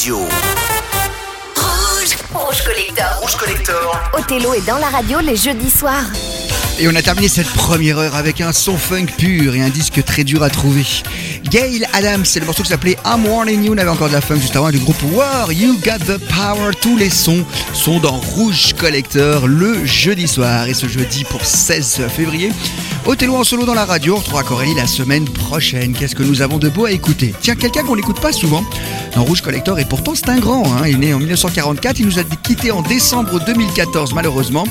radio. Rouge, rouge collector. Rouge Collector. Othello est dans la radio les jeudis soirs. Et on a terminé cette première heure avec un son funk pur et un disque très dur à trouver. Gail Adams, c'est le morceau qui s'appelait I'm Warning You. On avait encore de la funk juste avant du groupe War. You Got the Power. Tous les sons sont dans Rouge Collector le jeudi soir. Et ce jeudi pour 16 février, Othello en solo dans la radio. On retrouvera Corélie la semaine prochaine. Qu'est-ce que nous avons de beau à écouter Tiens, quelqu'un qu'on n'écoute pas souvent dans Rouge Collector et pourtant c'est un grand. hein. Il est né en 1944. Il nous a quitté en décembre 2014 malheureusement.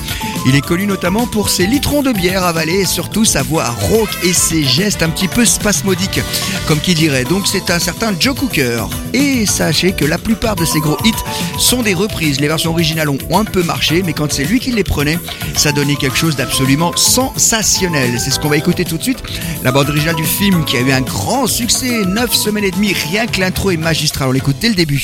Il est connu notamment pour ses litrons de bière avalés et surtout sa voix rauque et ses gestes un petit peu spasmodiques, comme qui dirait. Donc c'est un certain Joe Cooker. Et sachez que la plupart de ses gros hits sont des reprises. Les versions originales ont un peu marché, mais quand c'est lui qui les prenait, ça donnait quelque chose d'absolument sensationnel. C'est ce qu'on va écouter tout de suite. La bande originale du film qui a eu un grand succès, 9 semaines et demie, rien que l'intro est magistral. On l'écoute dès le début.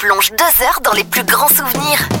On replonge deux heures dans les plus grands souvenirs.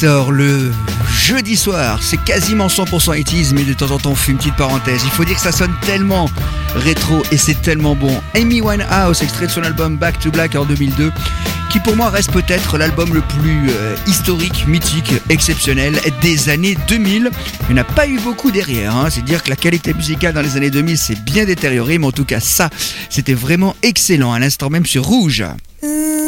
Le jeudi soir. C'est quasiment 100% 80 mais de temps en temps on fait une petite parenthèse. Il faut dire que ça sonne tellement rétro et c'est tellement bon. Amy Winehouse, extrait de son album Back to Black en 2002, qui pour moi reste peut-être l'album le plus euh, historique, mythique, exceptionnel des années 2000. Il n'y en a pas eu beaucoup derrière. Hein. C'est dire que la qualité musicale dans les années 2000 s'est bien détériorée, mais en tout cas ça, c'était vraiment excellent à l'instant même sur Rouge. Rouge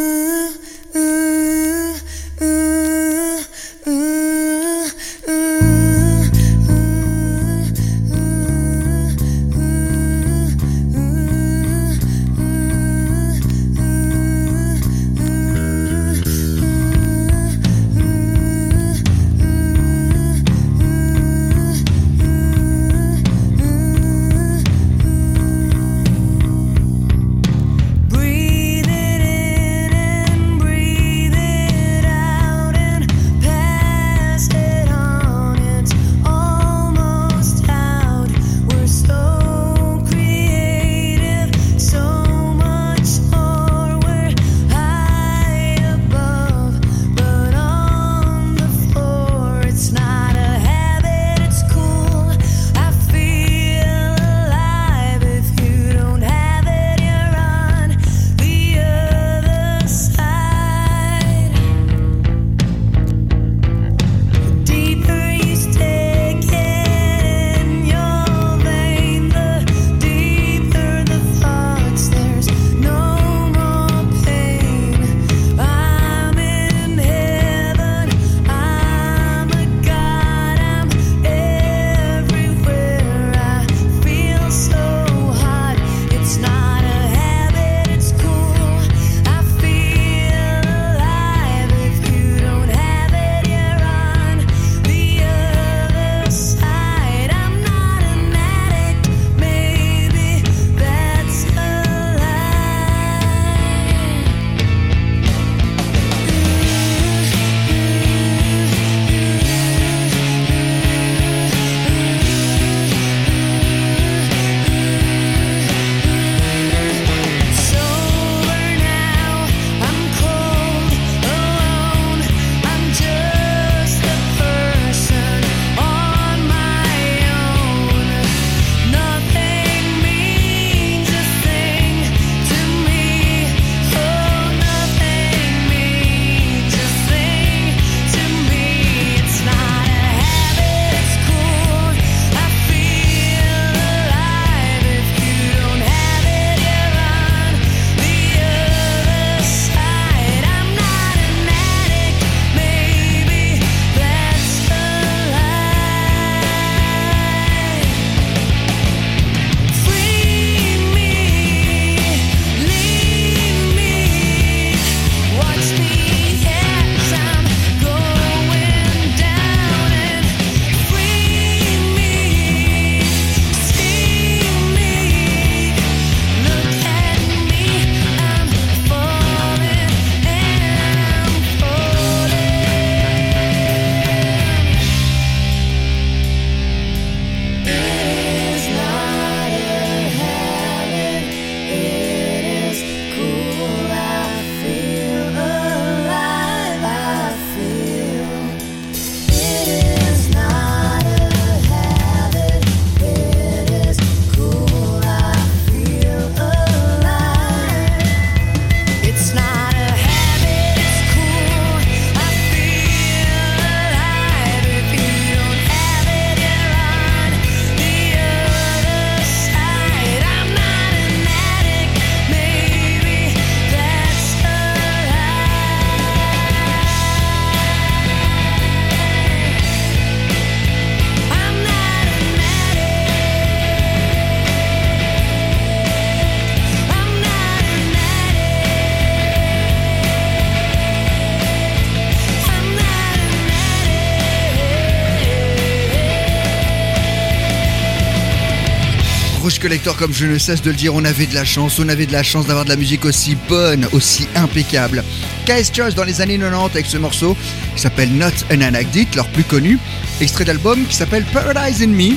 Collector, comme je ne cesse de le dire, on avait de la chance, on avait de la chance d'avoir de la musique aussi bonne, aussi impeccable. KS Choice dans les années 90 avec ce morceau qui s'appelle Not an Anecdote, leur plus connu, extrait d'album qui s'appelle Paradise in Me.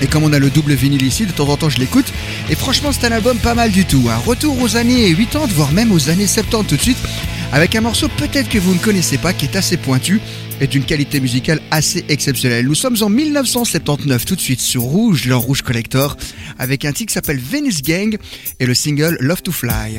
Et comme on a le double vinyle ici, de temps en temps je l'écoute. Et franchement, c'est un album pas mal du tout. Un retour aux années 80, voire même aux années 70 tout de suite, avec un morceau peut-être que vous ne connaissez pas, qui est assez pointu et d'une qualité musicale assez exceptionnelle. Nous sommes en 1979 tout de suite sur Rouge, leur Rouge Collector, avec un titre qui s'appelle Venice Gang et le single Love to Fly.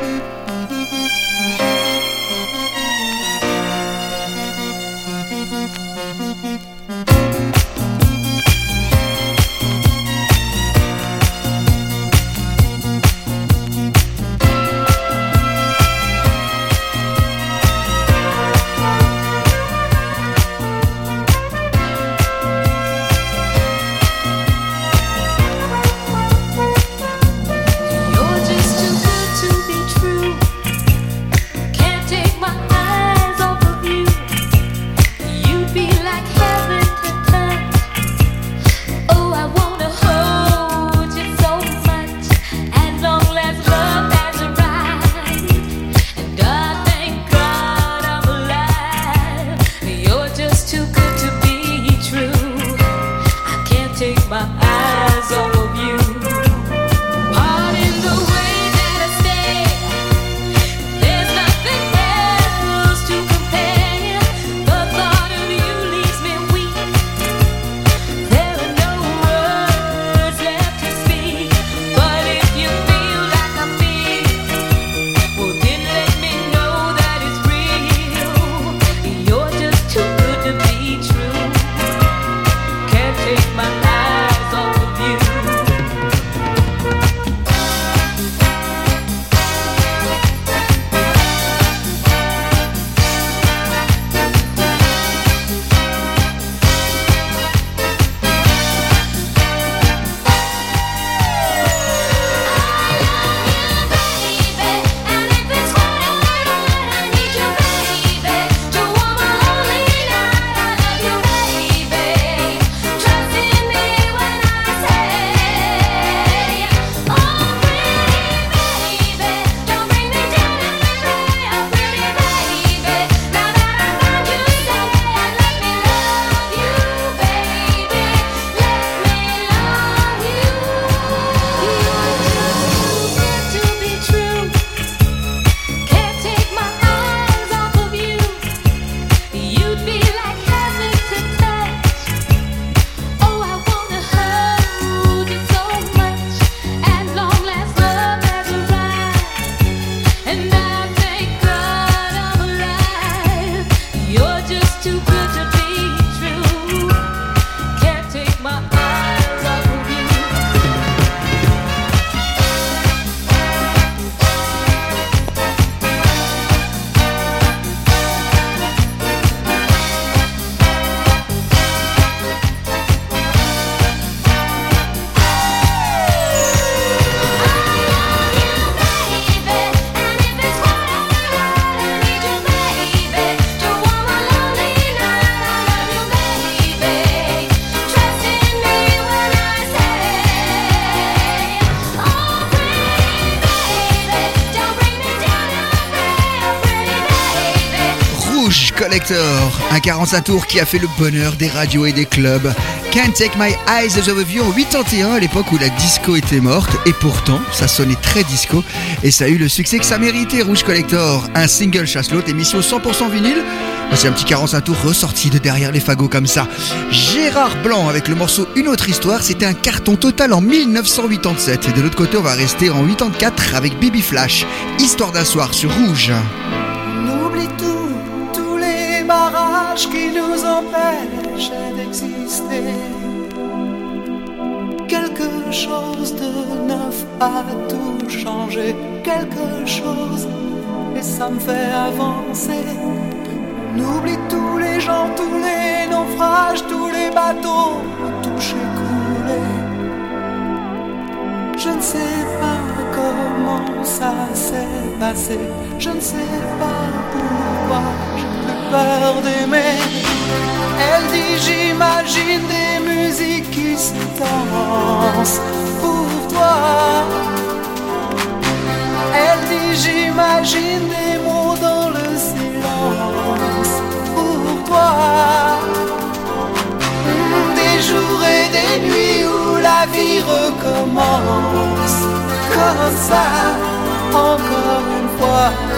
Rouge Collector, un 45 tours qui a fait le bonheur des radios et des clubs. Can't Take My Eyes Off of You en 81 à l'époque où la disco était morte et pourtant ça sonnait très disco et ça a eu le succès que ça méritait Rouge Collector, un single chasse l'autre, émission 100% vinyle. C'est un petit 45 tours ressorti de derrière les fagots comme ça. Gérard Blanc avec le morceau Une autre histoire, c'était un carton total en 1987 et de l'autre côté on va rester en 84 avec Baby Flash, Histoire d'un soir sur Rouge. Qui nous empêchent d'exister. Quelque chose de neuf a tout changé, quelque chose, et ça me fait avancer. On oublie tous les gens, tous les naufrages, tous les bateaux touchés, coulés. Je ne sais pas comment ça s'est passé. Je ne sais pas pourquoi plus peur d'aimer. Elle dit j'imagine des musiques qui se dansent pour toi. Elle dit j'imagine des mots dans le silence pour toi. Des jours et des nuits où la vie recommence comme ça, encore une fois.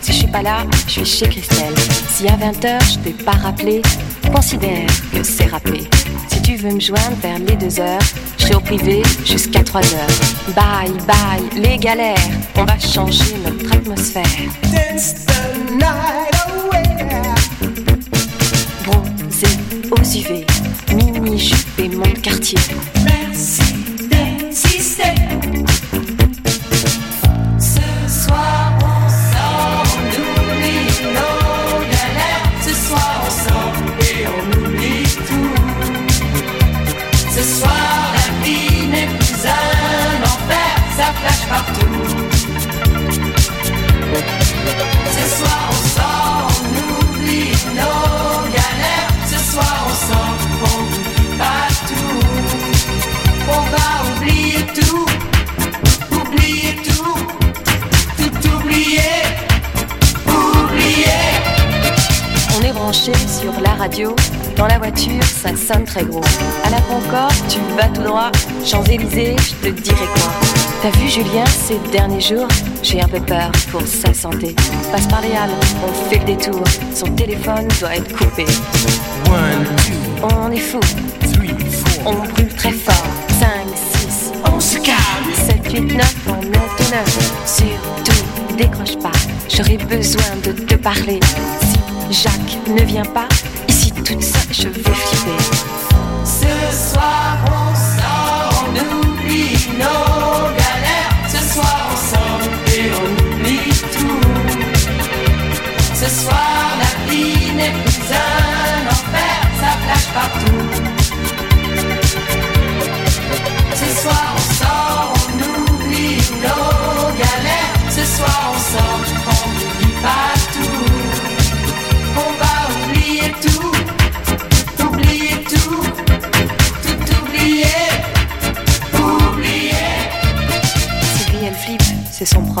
Si je suis pas là, je suis chez Christelle. Si à 20h je t'ai pas rappelé, considère que c'est rappelé. Si tu veux me joindre vers les 2 heures, je serai au privé jusqu'à 3 heures. Bye bye, les galères, on va changer notre atmosphère. Dance the night away. Bronzé aux UV, mini jupe et mon quartier. Sur la radio. Dans la voiture, ça sonne très gros. À la Concorde, tu vas tout droit. Champs-Élysées, je te dirai quoi. T'as vu Julien ces derniers jours J'ai un peu peur pour sa santé. Passe par les halles, on fait le détour. Son téléphone doit être coupé. On est fou, on brûle très fort. 5, 6, On se calme. 7, 8, 9, on est au 9. Surtout, décroche pas, j'aurais besoin de te parler. Jacques ne vient pas, ici toute seule, je vais flipper. Ce soir on sort, on oublie nos galères. Ce soir on sort et on oublie tout. Ce soir la vie n'est plus un enfer, ça flash partout. Ce soir on sort,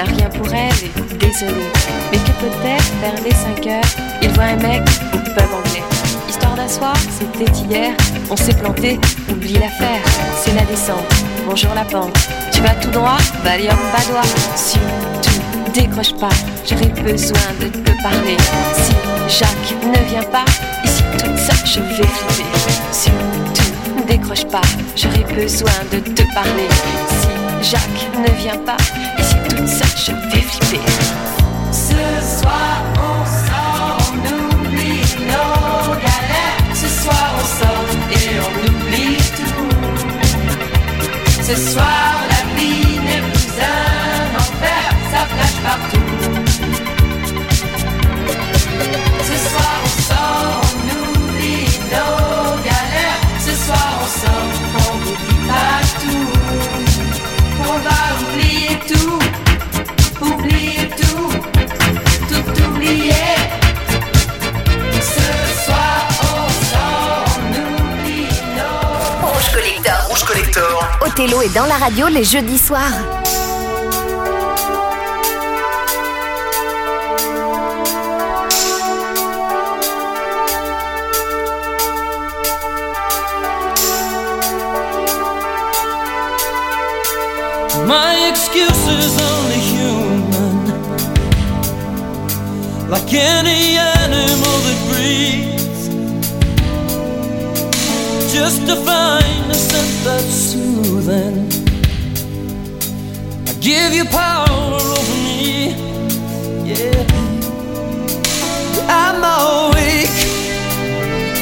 n'a rien pour elle et désolé. Mais que peut-être vers les 5 heures, il voit un mec au pub anglais. Histoire d'un soir, c'était hier, on s'est planté, oublie l'affaire, c'est la descente. Bonjour la pente, tu vas tout droit, Valium Badois. Surtout, décroche pas, j'aurais besoin de te parler. Si Jacques ne vient pas, ici toute seule, je vais flipper. Surtout, décroche pas, j'aurais besoin de te parler. Si Jacques ne vient pas, vais flipper. Ce soir on sort, on oublie nos galères. Ce soir on sort et on oublie tout. Ce soir la vie n'est plus un enfer, ça flash partout. Ce soir on sort, on oublie nos galères. Ce soir on sort, on n'oublie pas tout. Othello est dans la radio les jeudis soirs. My excuse is only human, like any animal that breathes. Just scent that's soothing. I give you power over me, yeah. I'm not weak,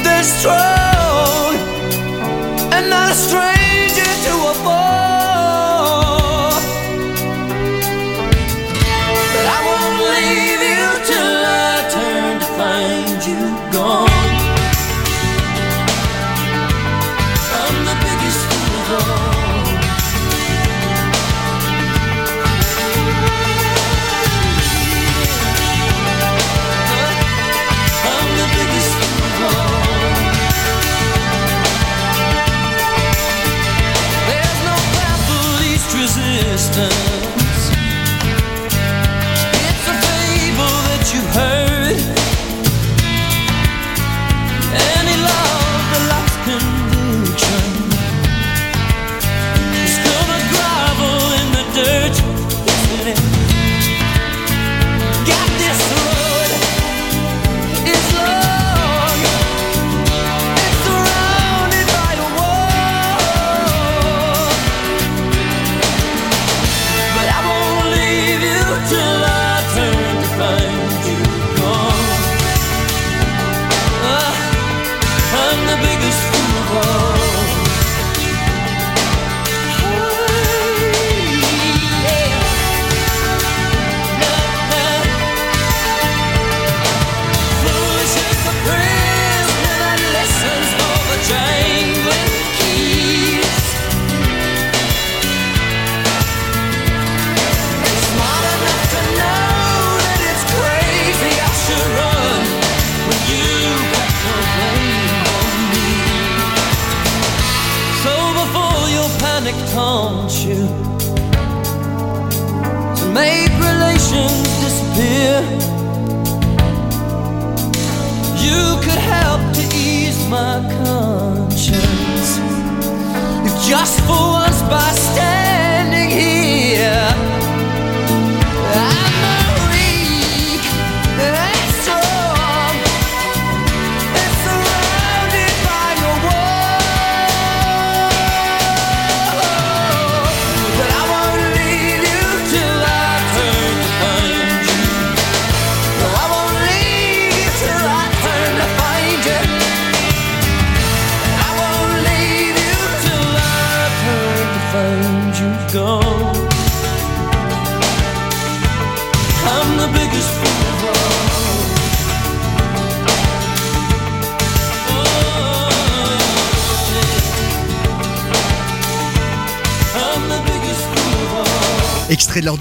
then strong, and not a stranger to a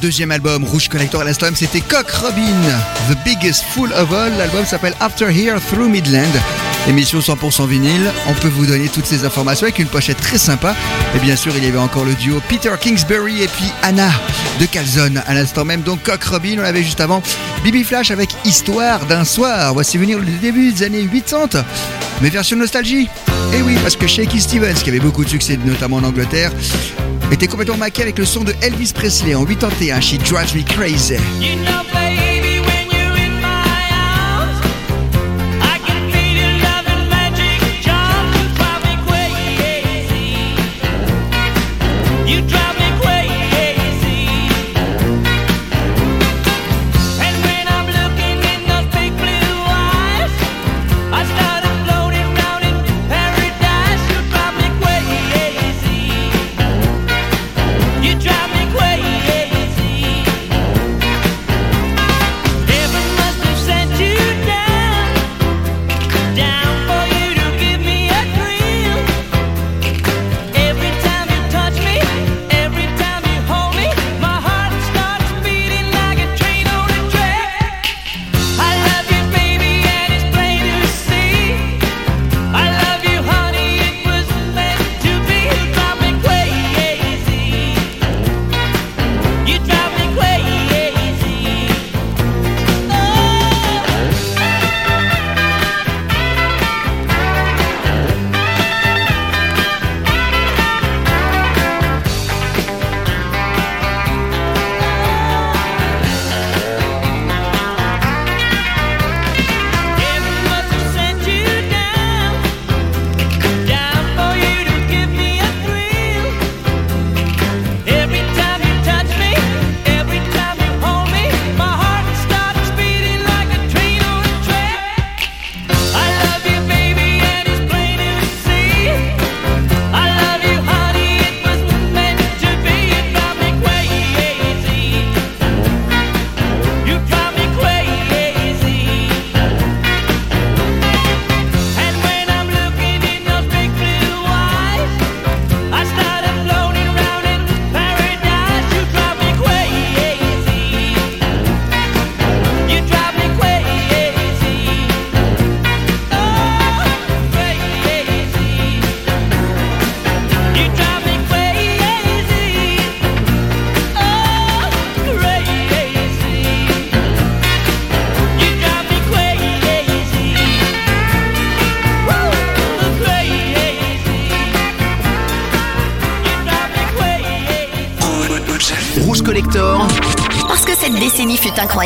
deuxième album, Rouge Collector à l'instant c'était Cock Robin, The Biggest Fool of All. L'album s'appelle After Here Through Midland. Émission 100% vinyle. On peut vous donner toutes ces informations avec une pochette très sympa. Et bien sûr, il y avait encore le duo Peter Kingsbury et puis Anna de Calzone. À l'instant même, donc Cock Robin. On avait juste avant Bibi Flash avec Histoire d'un soir. Voici venir le début des années 80. Mais version nostalgie. Et oui, parce que Shaky Stevens, qui avait beaucoup de succès, notamment en Angleterre, était complètement maqué avec le son de Elvis Presley en 81, She Drives Me Crazy.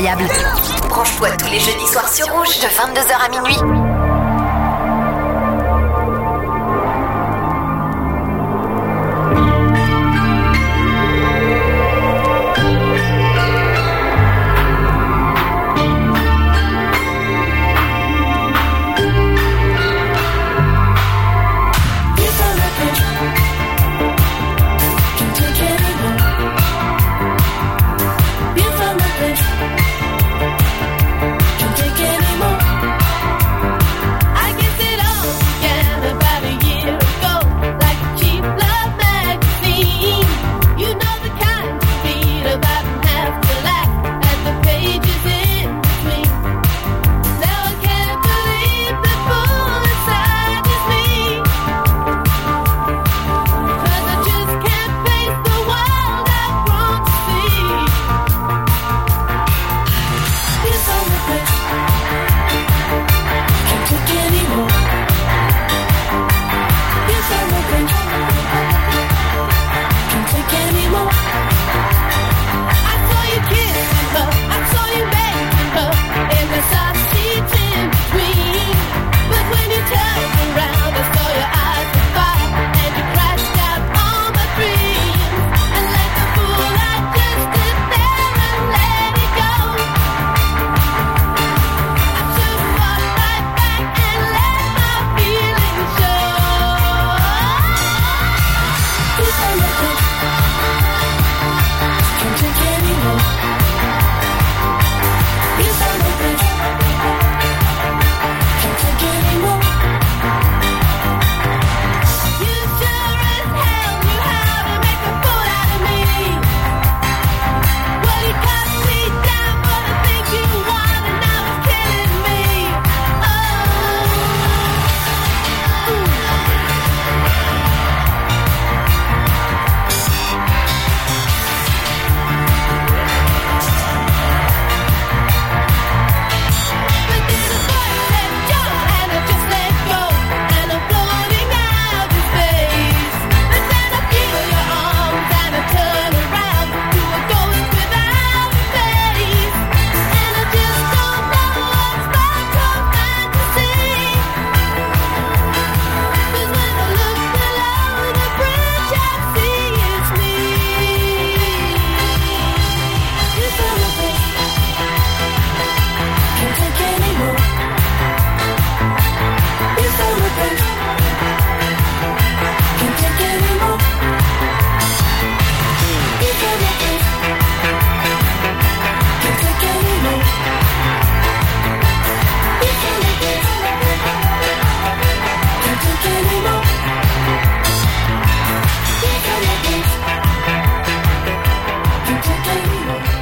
variable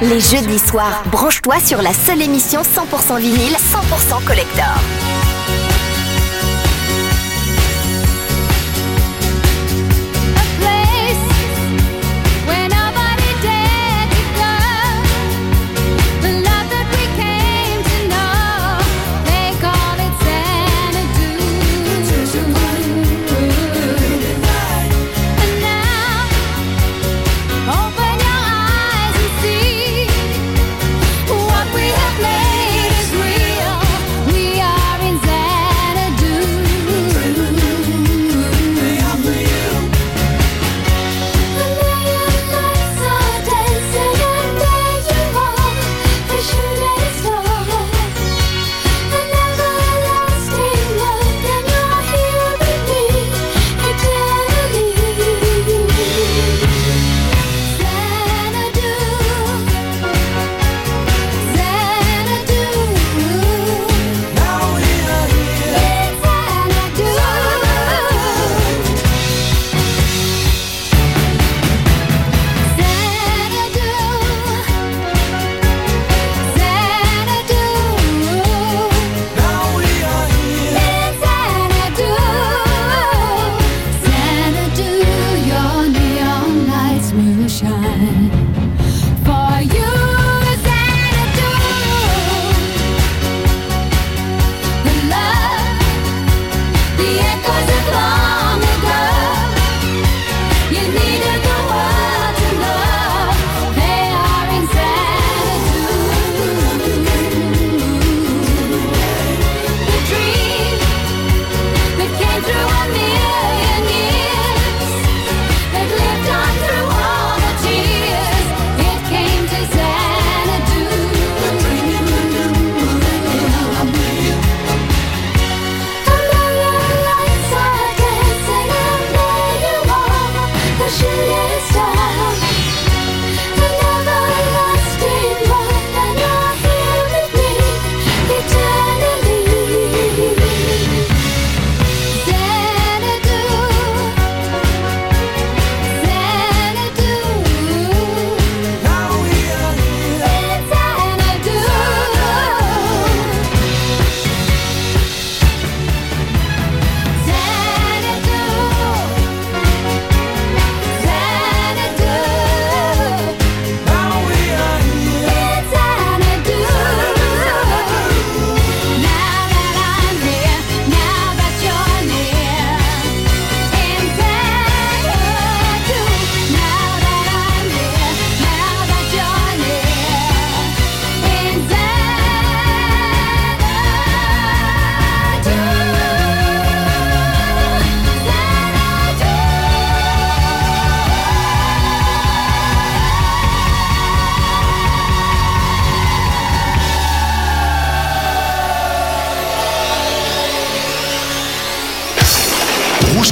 Les jeudis soirs, branche-toi sur la seule émission 100% vinyle, 100% collector.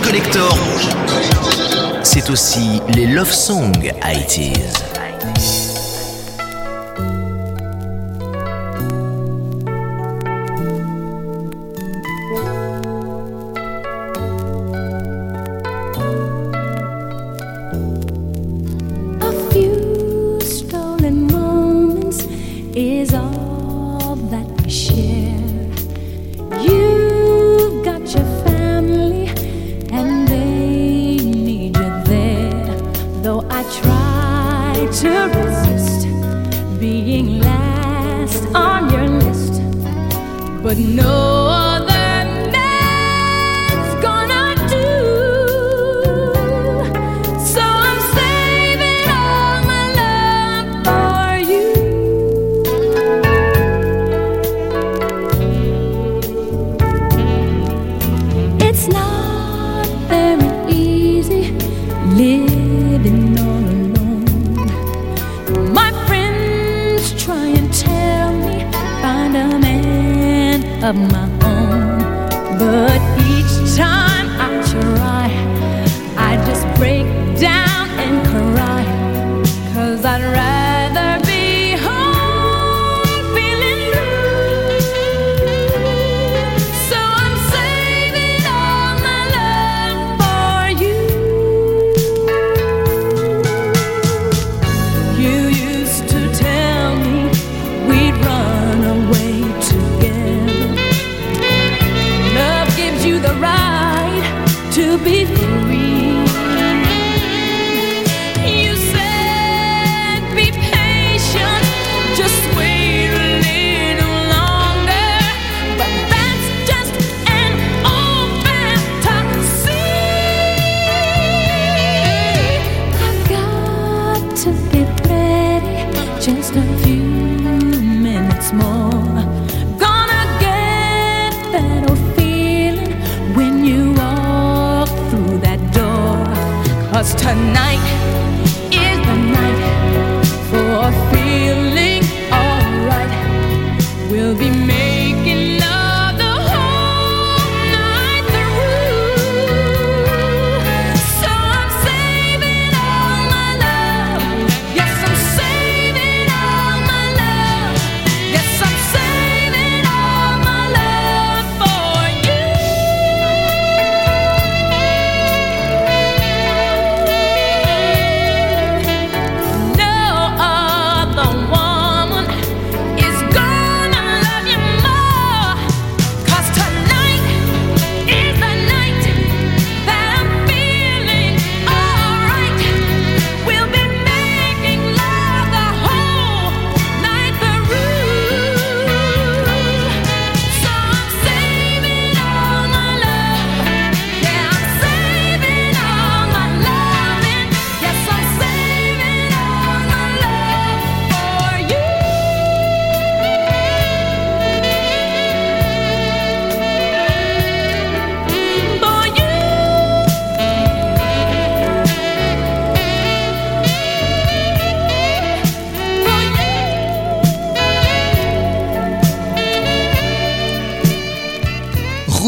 Collector, c'est aussi les Love Songs 80s.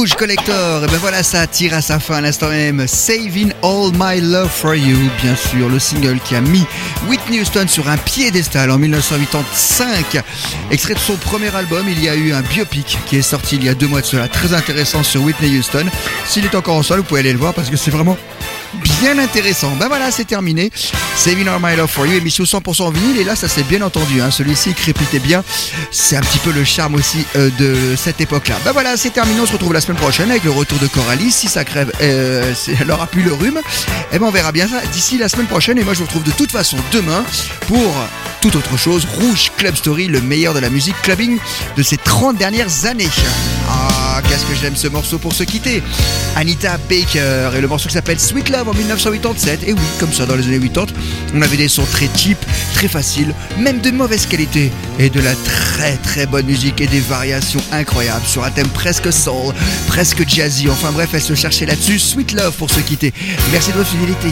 Rouge Collector, et ben voilà, ça tire à sa fin à l'instant même. Saving All My Love for You, bien sûr, le single qui a mis Whitney Houston sur un piédestal en 1985. Extrait de son premier album, il y a eu un biopic qui est sorti il y a deux mois de cela, très intéressant sur Whitney Houston. S'il est encore en salle, vous pouvez aller le voir parce que c'est vraiment bien intéressant. Ben voilà, c'est terminé. Saving All My Love for You, émission 100% vinyle. Et là, ça s'est bien entendu. Hein. Celui-ci crépitait bien. C'est un petit peu le charme aussi euh, de cette époque-là. Ben voilà, c'est terminé. On se retrouve la semaine prochaine avec le retour de Coralie. Si ça crève, euh, elle aura plus le rhume. Et ben on verra bien ça d'ici la semaine prochaine. Et moi, je vous retrouve de toute façon demain pour toute autre chose. Rouge Club Story, le meilleur de la musique clubbing de ces 30 dernières années. Ah, qu'est-ce que j'aime ce morceau pour se quitter. Anita Baker et le morceau qui s'appelle Sweet Love en 1987. Et oui, comme ça dans les années 80, on avait des sons très cheap, très faciles, même de mauvaise qualité et de la très très bonne musique et des variations incroyables sur un thème presque soul, presque jazzy. Enfin bref, elle se cherchait là-dessus. Sweet Love pour se quitter. Merci de votre fidélité.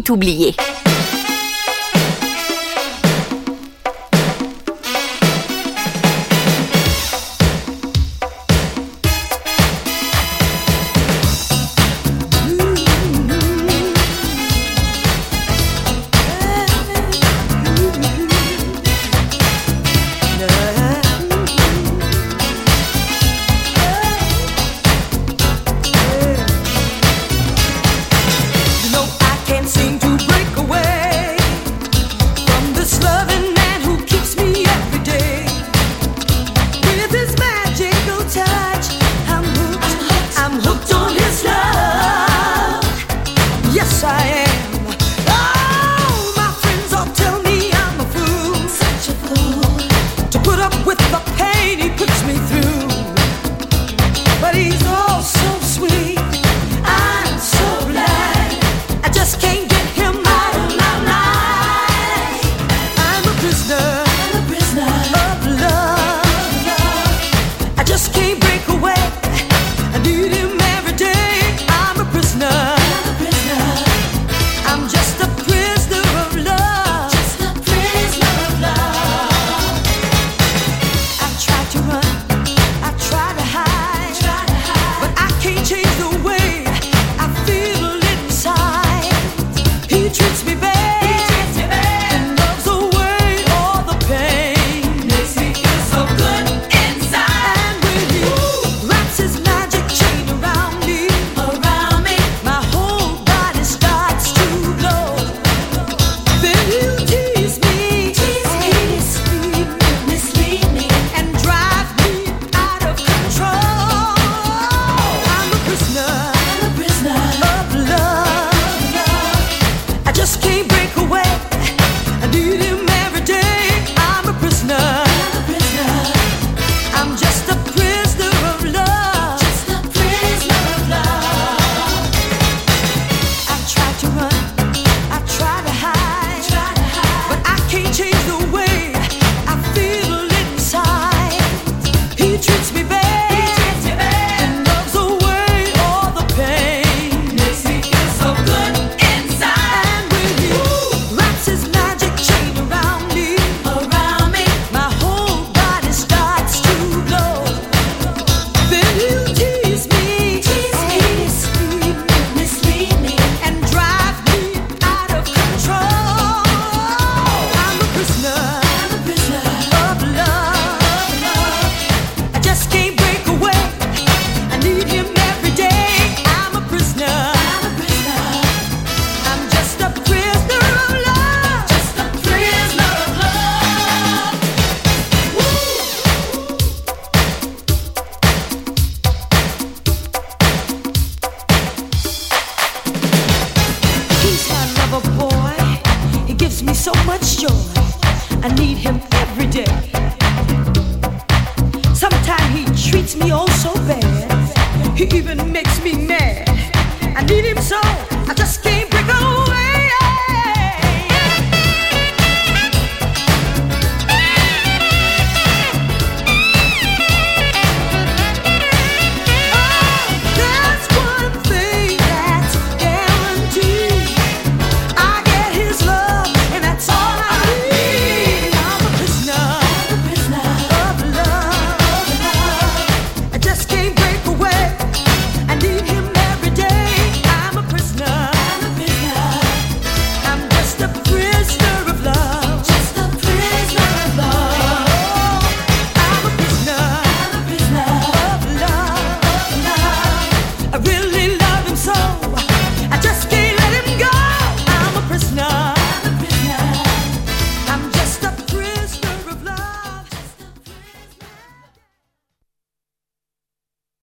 Rouge